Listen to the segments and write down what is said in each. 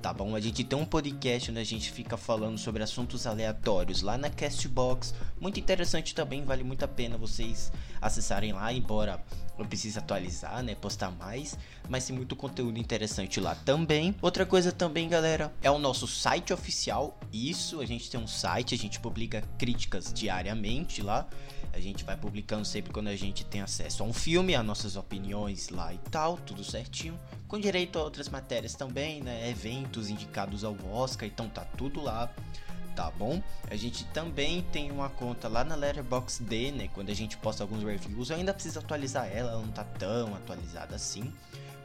tá bom? A gente tem um podcast onde a gente fica falando sobre assuntos aleatórios lá na Castbox, muito interessante também, vale muito a pena vocês acessarem lá, embora eu precise atualizar, né, postar mais, mas tem muito conteúdo interessante lá também. Outra coisa também, galera, é o nosso site oficial. Isso, a gente tem um site, a gente publica críticas diariamente lá. A gente vai publicando sempre quando a gente tem acesso a um filme, as nossas opiniões lá e tal, tudo certinho. Com direito a outras matérias também, né? Eventos indicados ao Oscar, então tá tudo lá tá bom? A gente também tem uma conta lá na Letterboxd, né? Quando a gente posta alguns reviews, eu ainda preciso atualizar ela, ela não tá tão atualizada assim,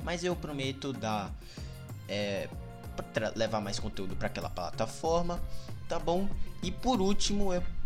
mas eu prometo dar é, levar mais conteúdo para aquela plataforma, tá bom? E por último, eu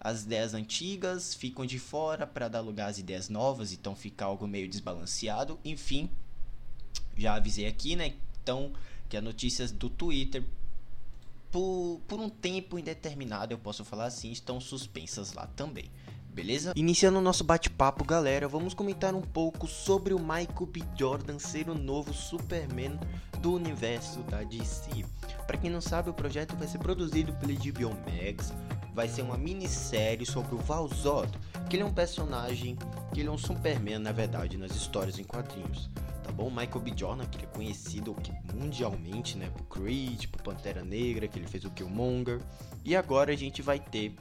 as ideias antigas ficam de fora para dar lugar às ideias novas, então fica algo meio desbalanceado. Enfim, já avisei aqui, né? Então, que as notícias do Twitter por, por um tempo indeterminado, eu posso falar assim, estão suspensas lá também. Beleza? Iniciando o nosso bate-papo, galera, vamos comentar um pouco sobre o Michael B. Jordan ser o novo Superman do universo da DC. Para quem não sabe, o projeto vai ser produzido pela HBO Max, vai ser uma minissérie sobre o Val Zod, que ele é um personagem, que ele é um Superman na verdade nas histórias em quadrinhos. Tá bom? Michael B. Jordan, que é conhecido mundialmente, né, por Creed, por Pantera Negra, que ele fez o Killmonger, e agora a gente vai ter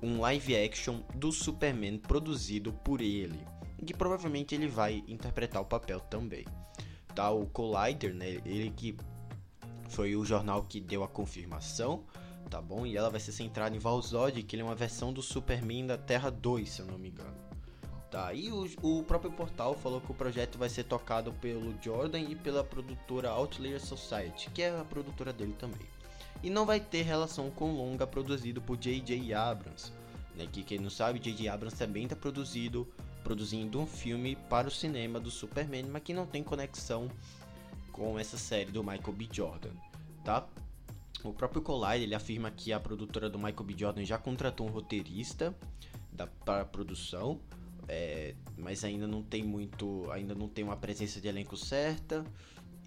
um live action do Superman produzido por ele, que provavelmente ele vai interpretar o papel também. Tá, o Collider, né, ele que foi o jornal que deu a confirmação, tá bom? E ela vai ser centrada em Valzod, que ele é uma versão do Superman da Terra 2, se eu não me engano. Tá, e o, o próprio portal falou que o projeto vai ser tocado pelo Jordan e pela produtora Outlier Society, que é a produtora dele também. E não vai ter relação com longa produzido por J.J. Abrams, né? Que quem não sabe, J.J. Abrams também está produzido, produzindo um filme para o cinema do Superman, mas que não tem conexão com essa série do Michael B. Jordan, tá? O próprio Collider ele afirma que a produtora do Michael B. Jordan já contratou um roteirista da, para a produção, é, mas ainda não tem muito, ainda não tem uma presença de elenco certa.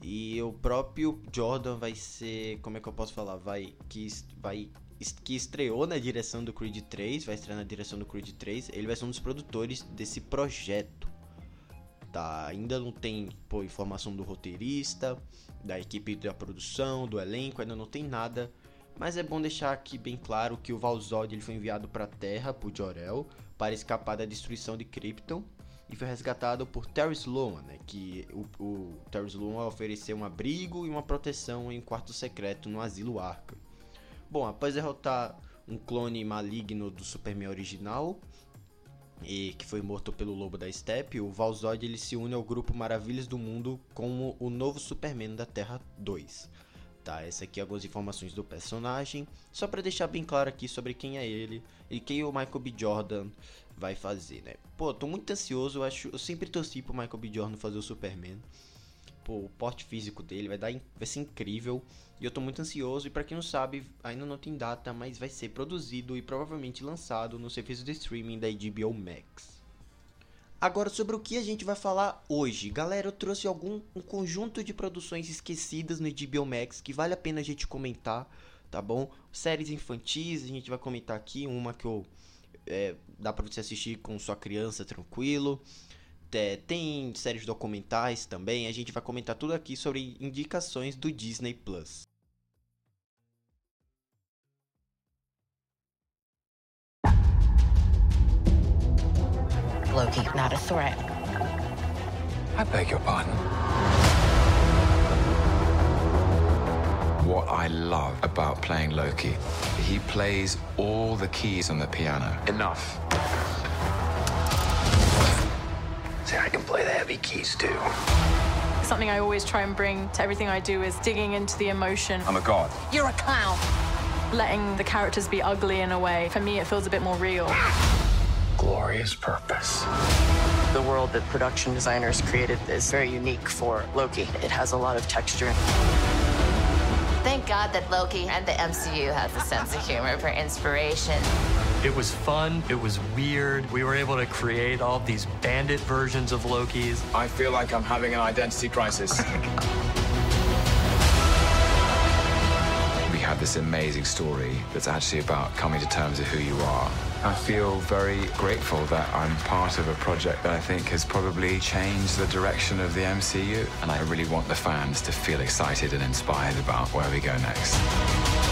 E o próprio Jordan vai ser, como é que eu posso falar, vai que vai que estreou na direção do Creed 3, vai estrear na direção do Creed 3, ele vai ser um dos produtores desse projeto. Tá, ainda não tem pô, informação do roteirista, da equipe da produção, do elenco, ainda não tem nada. Mas é bom deixar aqui bem claro que o Valzod ele foi enviado para a Terra por Jor-El para escapar da destruição de Krypton e foi resgatado por Terry Sloan, né, que o, o Terry Sloan ofereceu um abrigo e uma proteção em um quarto secreto no asilo Arkham. Bom, após derrotar um clone maligno do Superman original, e que foi morto pelo Lobo da Steppe, o Valzod ele se une ao grupo Maravilhas do Mundo como o novo Superman da Terra 2. Tá, essa aqui é algumas informações do personagem, só para deixar bem claro aqui sobre quem é ele e quem o Michael B. Jordan vai fazer, né? Pô, tô muito ansioso, eu acho, eu sempre torci pro Michael B. Jordan fazer o Superman. Pô, o porte físico dele vai dar vai ser incrível. E eu tô muito ansioso e para quem não sabe, ainda não tem data, mas vai ser produzido e provavelmente lançado no serviço de streaming da HBO Max. Agora, sobre o que a gente vai falar hoje. Galera, eu trouxe algum um conjunto de produções esquecidas no HBO Max que vale a pena a gente comentar, tá bom? Séries infantis, a gente vai comentar aqui uma que eu é, dá para você assistir com sua criança tranquilo. É, tem séries documentais também. A gente vai comentar tudo aqui sobre indicações do Disney Plus. Loki, not a threat. I beg your pardon. What I love about playing Loki, he plays all the keys on the piano. Enough. Play the heavy keys too. Something I always try and bring to everything I do is digging into the emotion, I'm a god. You're a clown. letting the characters be ugly in a way. For me, it feels a bit more real. Glorious purpose. The world that production designers created is very unique for Loki. It has a lot of texture. Thank God that Loki and the MCU has a sense of humor for inspiration. It was fun. It was weird. We were able to create all these bandit versions of Loki's. I feel like I'm having an identity crisis. we have this amazing story that's actually about coming to terms with who you are. I feel very grateful that I'm part of a project that I think has probably changed the direction of the MCU. And I really want the fans to feel excited and inspired about where we go next.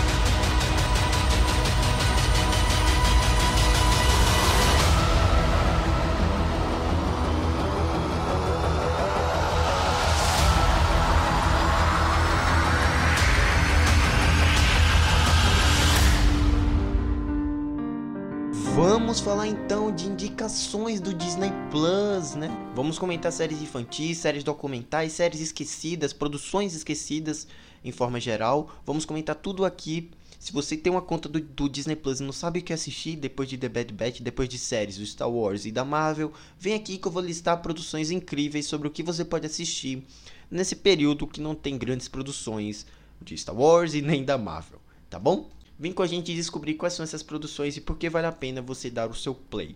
Indicações do Disney Plus, né? Vamos comentar séries infantis, séries documentais, séries esquecidas, produções esquecidas em forma geral. Vamos comentar tudo aqui. Se você tem uma conta do, do Disney Plus e não sabe o que assistir depois de The Bad Batch, depois de séries do Star Wars e da Marvel, vem aqui que eu vou listar produções incríveis sobre o que você pode assistir nesse período que não tem grandes produções de Star Wars e nem da Marvel, tá bom? Vem com a gente descobrir quais são essas produções e por que vale a pena você dar o seu play.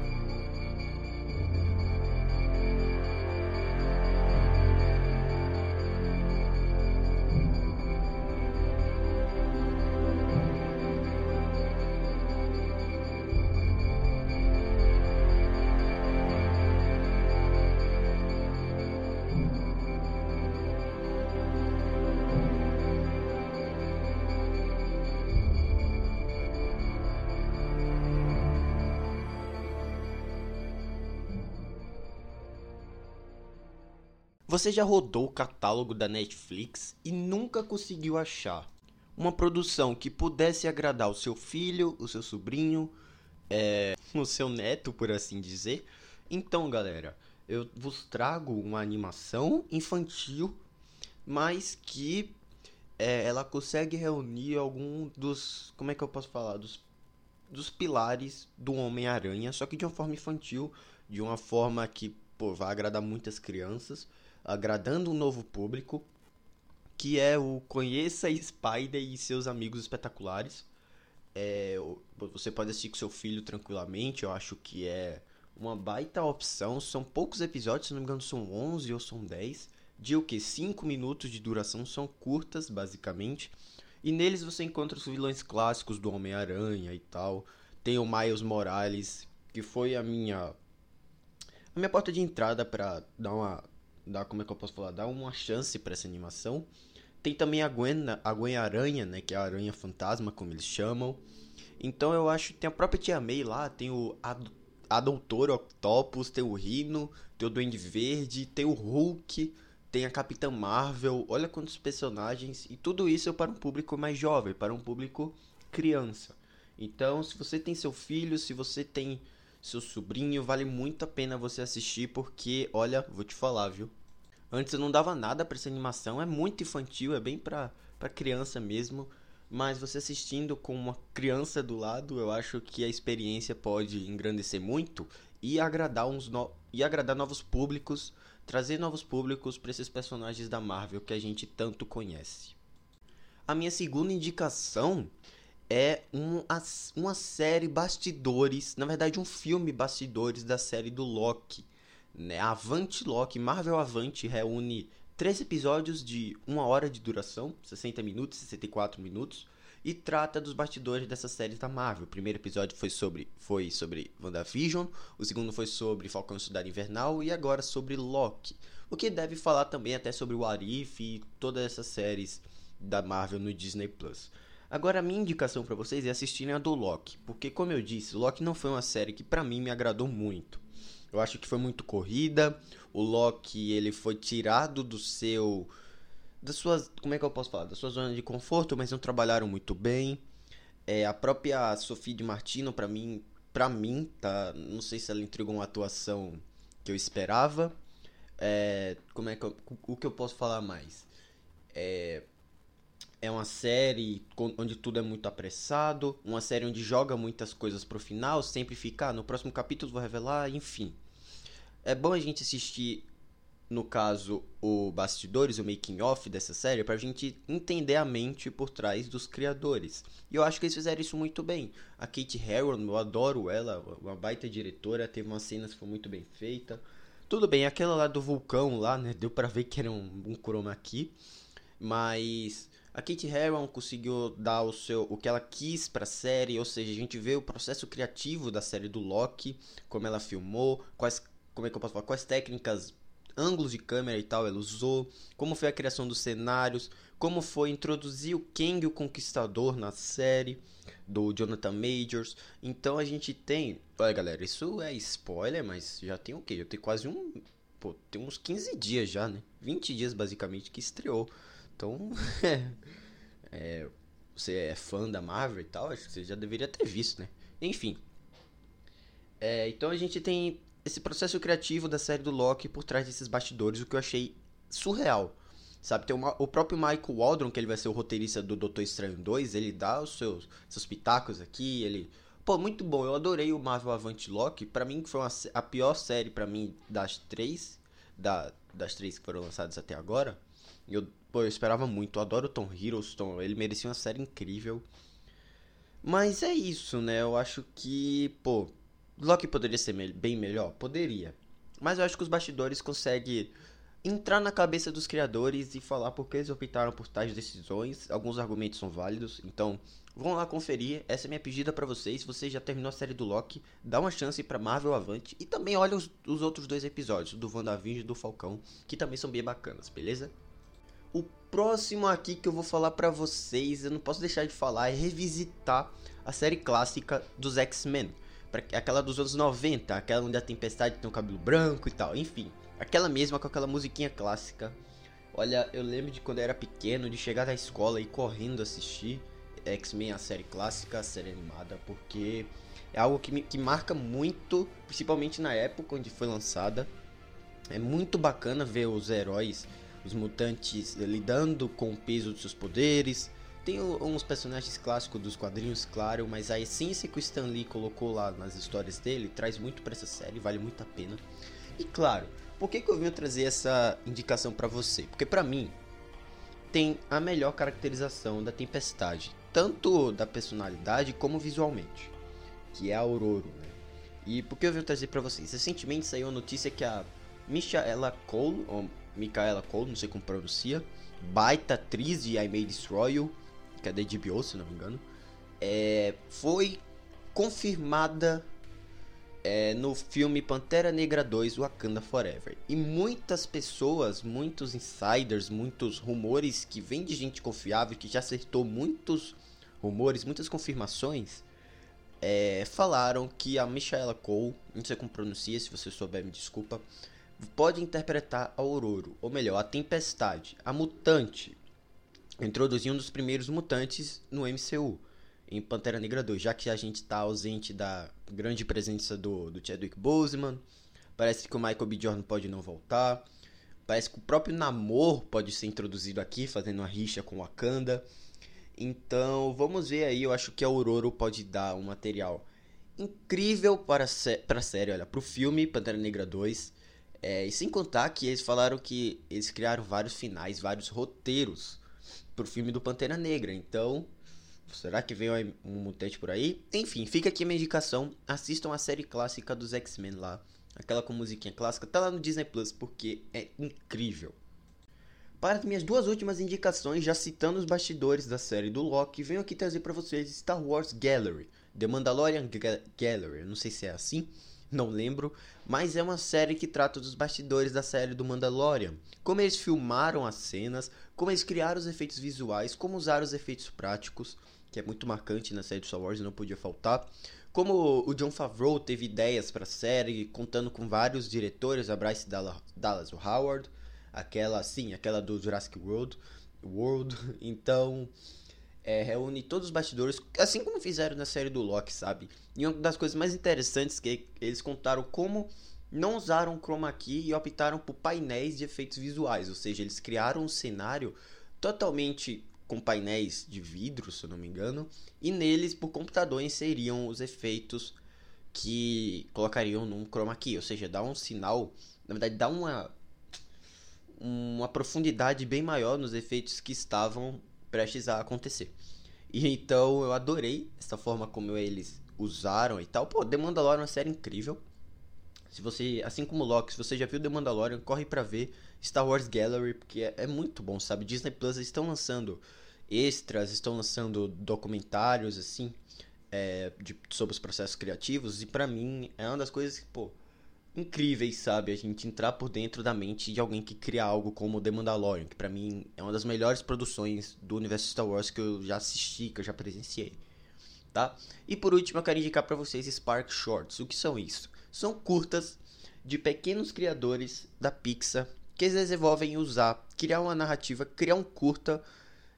Você já rodou o catálogo da Netflix e nunca conseguiu achar uma produção que pudesse agradar o seu filho, o seu sobrinho, é, o seu neto, por assim dizer? Então, galera, eu vos trago uma animação infantil, mas que é, ela consegue reunir algum dos, como é que eu posso falar, dos dos pilares do Homem-Aranha, só que de uma forma infantil, de uma forma que pô, vai agradar muitas crianças, agradando um novo público, que é o Conheça Spider e seus amigos espetaculares. É, você pode assistir com seu filho tranquilamente, eu acho que é uma baita opção. São poucos episódios, se não me engano, são 11 ou são 10. De o que? 5 minutos de duração, são curtas, basicamente. E neles você encontra os vilões clássicos do Homem-Aranha e tal. Tem o Miles Morales, que foi a minha a minha porta de entrada para dar uma dar como é que eu posso falar, dar uma chance para essa animação. Tem também a Gwen, a Gwen Aranha, né, que é a Aranha Fantasma, como eles chamam. Então eu acho que tem a própria Tia May lá, tem o a, a Doutora Octopus, tem o Rino, tem o Duende Verde, tem o Hulk, tem a Capitã Marvel. Olha quantos personagens e tudo isso é para um público mais jovem, para um público criança. Então, se você tem seu filho, se você tem seu sobrinho, vale muito a pena você assistir porque, olha, vou te falar, viu? Antes eu não dava nada para essa animação, é muito infantil, é bem pra, pra criança mesmo. Mas você assistindo com uma criança do lado, eu acho que a experiência pode engrandecer muito e agradar uns no... e agradar novos públicos, trazer novos públicos para esses personagens da Marvel que a gente tanto conhece. A minha segunda indicação é um, uma série bastidores, na verdade um filme bastidores da série do Loki. Né? Avante Loki, Marvel Avante reúne três episódios de uma hora de duração, 60 minutos, 64 minutos, e trata dos bastidores dessa série da Marvel. O primeiro episódio foi sobre, foi sobre WandaVision, o segundo foi sobre Falcão Cidade Invernal e agora sobre Loki. O que deve falar também até sobre o Arif e todas essas séries da Marvel no Disney Plus. Agora a minha indicação para vocês é assistirem a do Loki, porque como eu disse, Loki não foi uma série que para mim me agradou muito. Eu acho que foi muito corrida. O Loki, ele foi tirado do seu das suas, como é que eu posso falar, da sua zona de conforto, mas não trabalharam muito bem. É, a própria Sophie de Martino para mim, para mim, tá, não sei se ela entregou uma atuação que eu esperava. É, como é que eu, o que eu posso falar mais? É, é uma série onde tudo é muito apressado, uma série onde joga muitas coisas pro final, sempre fica, ah, no próximo capítulo vou revelar, enfim. É bom a gente assistir, no caso, o bastidores, o making off dessa série, pra gente entender a mente por trás dos criadores. E eu acho que eles fizeram isso muito bem. A Kate Herron, eu adoro ela, uma baita diretora, teve umas cenas que foi muito bem feita. Tudo bem, aquela lá do vulcão lá, né, deu pra ver que era um, um chroma key, mas a Kate Herron conseguiu dar o seu o que ela quis para a série, ou seja, a gente vê o processo criativo da série do Loki, como ela filmou, quais como é que eu posso falar, quais técnicas, ângulos de câmera e tal ela usou, como foi a criação dos cenários, como foi introduzir o Kang o Conquistador na série do Jonathan Majors. Então a gente tem, olha galera, isso é spoiler, mas já tem o quê? Já tem quase um, pô, tem uns 15 dias já, né? 20 dias basicamente que estreou. Então, é, você é fã da Marvel e tal, acho que você já deveria ter visto, né? Enfim. É, então a gente tem esse processo criativo da série do Loki por trás desses bastidores, o que eu achei surreal. Sabe, tem uma, o próprio Michael Waldron, que ele vai ser o roteirista do Doutor Estranho 2, ele dá os seus, seus pitacos aqui, ele... Pô, muito bom, eu adorei o Marvel Avante Loki, pra mim foi uma, a pior série para mim das três, da, das três que foram lançadas até agora. Eu Pô, eu esperava muito. Eu adoro o Tom Hiddleston. Ele merecia uma série incrível. Mas é isso, né? Eu acho que, pô, Loki poderia ser bem melhor? Poderia. Mas eu acho que os bastidores conseguem entrar na cabeça dos criadores e falar por que eles optaram por tais decisões. Alguns argumentos são válidos, então vão lá conferir. Essa é minha pedida para vocês. Se você já terminou a série do Loki, dá uma chance para Marvel Avante e também olha os, os outros dois episódios, do WandaVision e do Falcão, que também são bem bacanas, beleza? O próximo aqui que eu vou falar para vocês, eu não posso deixar de falar, é revisitar a série clássica dos X-Men. Aquela dos anos 90, aquela onde a Tempestade tem o cabelo branco e tal, enfim. Aquela mesma com aquela musiquinha clássica. Olha, eu lembro de quando eu era pequeno, de chegar da escola e correndo assistir X-Men, a série clássica, a série animada, porque é algo que, me, que marca muito, principalmente na época onde foi lançada. É muito bacana ver os heróis os mutantes lidando com o peso dos seus poderes, Tem uns personagens clássicos dos quadrinhos, claro, mas a essência que o Stan Lee colocou lá nas histórias dele traz muito para essa série, vale muito a pena. E claro, por que, que eu venho trazer essa indicação para você? Porque para mim tem a melhor caracterização da Tempestade, tanto da personalidade como visualmente, que é a Aurora. Né? E por que eu venho trazer para vocês? Recentemente saiu a notícia que a Michaela Cole, ou Michaela Cole, não sei como pronuncia, baita atriz de I May Destroy You, que é da HBO, se não me engano, é, foi confirmada é, no filme Pantera Negra 2 Wakanda Forever. E muitas pessoas, muitos insiders, muitos rumores que vêm de gente confiável, que já acertou muitos rumores, muitas confirmações, é, falaram que a Michaela Cole, não sei como pronuncia, se você souber me desculpa, pode interpretar a Aurora, ou melhor, a Tempestade, a mutante, introduzir um dos primeiros mutantes no MCU, em Pantera Negra 2, já que a gente está ausente da grande presença do, do Chadwick Boseman, parece que o Michael B. Jordan pode não voltar, parece que o próprio Namor pode ser introduzido aqui, fazendo uma rixa com Wakanda, então vamos ver aí, eu acho que a Aurora pode dar um material incrível para, para a série, olha, para o filme Pantera Negra 2, é, e sem contar que eles falaram que eles criaram vários finais, vários roteiros pro filme do Pantera Negra. Então, será que veio um mutante por aí? Enfim, fica aqui a minha indicação. Assistam a série clássica dos X-Men lá. Aquela com musiquinha clássica. Tá lá no Disney Plus porque é incrível. Para as minhas duas últimas indicações, já citando os bastidores da série do Loki, venho aqui trazer para vocês Star Wars Gallery. The Mandalorian Gallery. Não sei se é assim não lembro, mas é uma série que trata dos bastidores da série do Mandalorian. Como eles filmaram as cenas, como eles criaram os efeitos visuais, como usaram os efeitos práticos, que é muito marcante na série do Star Wars não podia faltar. Como o John Favreau teve ideias para a série, contando com vários diretores, a Bryce Dallas Howard, aquela, sim, aquela do Jurassic World, World. Então, é, reúne todos os bastidores, assim como fizeram na série do Loki, sabe? E uma das coisas mais interessantes que eles contaram como não usaram chroma key e optaram por painéis de efeitos visuais, ou seja, eles criaram um cenário totalmente com painéis de vidro, se eu não me engano, e neles por computador inseriam os efeitos que colocariam num chroma key, ou seja, dá um sinal, na verdade dá uma uma profundidade bem maior nos efeitos que estavam prestes a acontecer. E então eu adorei essa forma como eles usaram e tal. Pô, The Mandalorian é uma série incrível. Se você, assim como Loki, se você já viu The Mandalorian, corre para ver Star Wars Gallery, porque é, é, muito bom, sabe? Disney Plus estão lançando extras, estão lançando documentários, assim, é, de, sobre os processos criativos, e para mim é uma das coisas que, pô, incríveis, sabe? A gente entrar por dentro da mente de alguém que cria algo como The Mandalorian, que para mim é uma das melhores produções do universo Star Wars que eu já assisti, que eu já presenciei. Tá? E por último, eu quero indicar para vocês Spark Shorts. O que são isso? São curtas de pequenos criadores da Pixar que eles desenvolvem usar, criar uma narrativa, criar um curta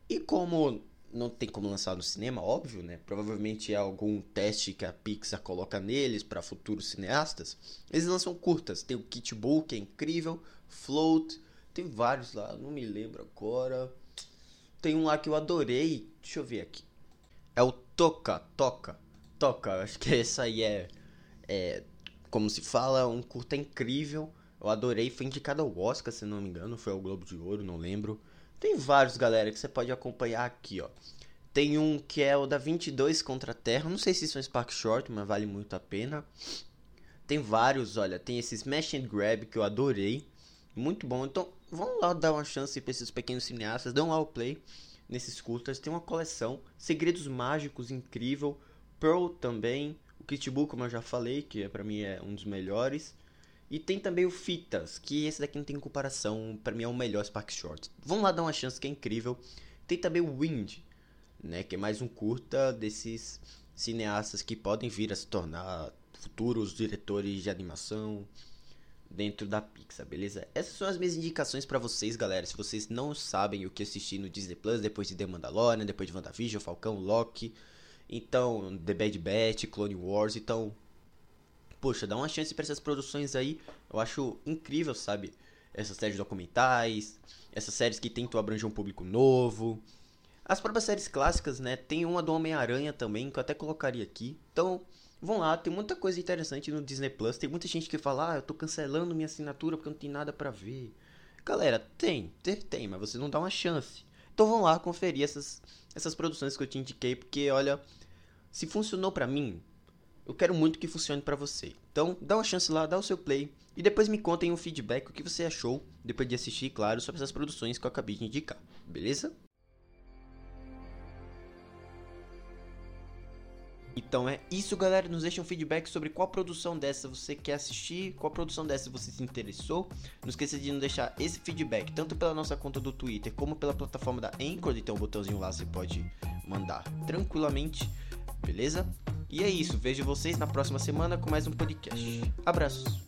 e como não tem como lançar no cinema, óbvio, né? Provavelmente é algum teste que a Pixar coloca neles para futuros cineastas. Eles lançam curtas. Tem o Kit Bull, que é incrível, Float, tem vários lá, não me lembro agora. Tem um lá que eu adorei, deixa eu ver aqui. É o Toca, Toca, Toca, acho que essa aí é, é como se fala, um curta incrível. Eu adorei, foi indicado ao Oscar, se não me engano, foi ao Globo de Ouro, não lembro. Tem vários, galera, que você pode acompanhar aqui, ó. Tem um que é o da 22 contra a Terra. Não sei se isso é um Spark Short, mas vale muito a pena. Tem vários, olha. Tem esse Smash and Grab que eu adorei. Muito bom. Então, vamos lá dar uma chance para esses pequenos cineastas. Dão lá o play nesses curtas. Tem uma coleção. Segredos Mágicos, incrível. Pearl também. O Kit Bull, como eu já falei, que é, para mim é um dos melhores. E tem também o Fitas, que esse daqui não tem comparação, para mim é o melhor Spark Short. Vamos lá dar uma chance que é incrível. Tem também o Wind, né, que é mais um curta desses cineastas que podem vir a se tornar futuros diretores de animação dentro da Pixar, beleza? Essas são as minhas indicações para vocês, galera. Se vocês não sabem o que assistir no Disney Plus depois de The Mandalorian, depois de WandaVision, Falcão, Loki, então The Bad Batch, Clone Wars, então poxa, dá uma chance para essas produções aí. Eu acho incrível, sabe? Essas séries documentais, essas séries que tentam abranger um público novo. As próprias séries clássicas, né? Tem uma do Homem-Aranha também, que eu até colocaria aqui. Então, vão lá, tem muita coisa interessante no Disney Plus. Tem muita gente que fala, ah, eu tô cancelando minha assinatura porque não tem nada para ver. Galera, tem, tem, tem, mas você não dá uma chance. Então vão lá conferir essas, essas produções que eu te indiquei, porque olha, se funcionou para mim, eu quero muito que funcione para você. Então, dá uma chance lá, dá o seu play e depois me contem um feedback o que você achou depois de assistir, claro, sobre essas produções que eu acabei de indicar. Beleza? Então é isso, galera. Nos deixa um feedback sobre qual produção dessa você quer assistir, qual produção dessa você se interessou. Não esqueça de nos deixar esse feedback tanto pela nossa conta do Twitter como pela plataforma da Anchor. Tem um botãozinho lá, você pode mandar tranquilamente, beleza? E é isso. Vejo vocês na próxima semana com mais um podcast. Abraços.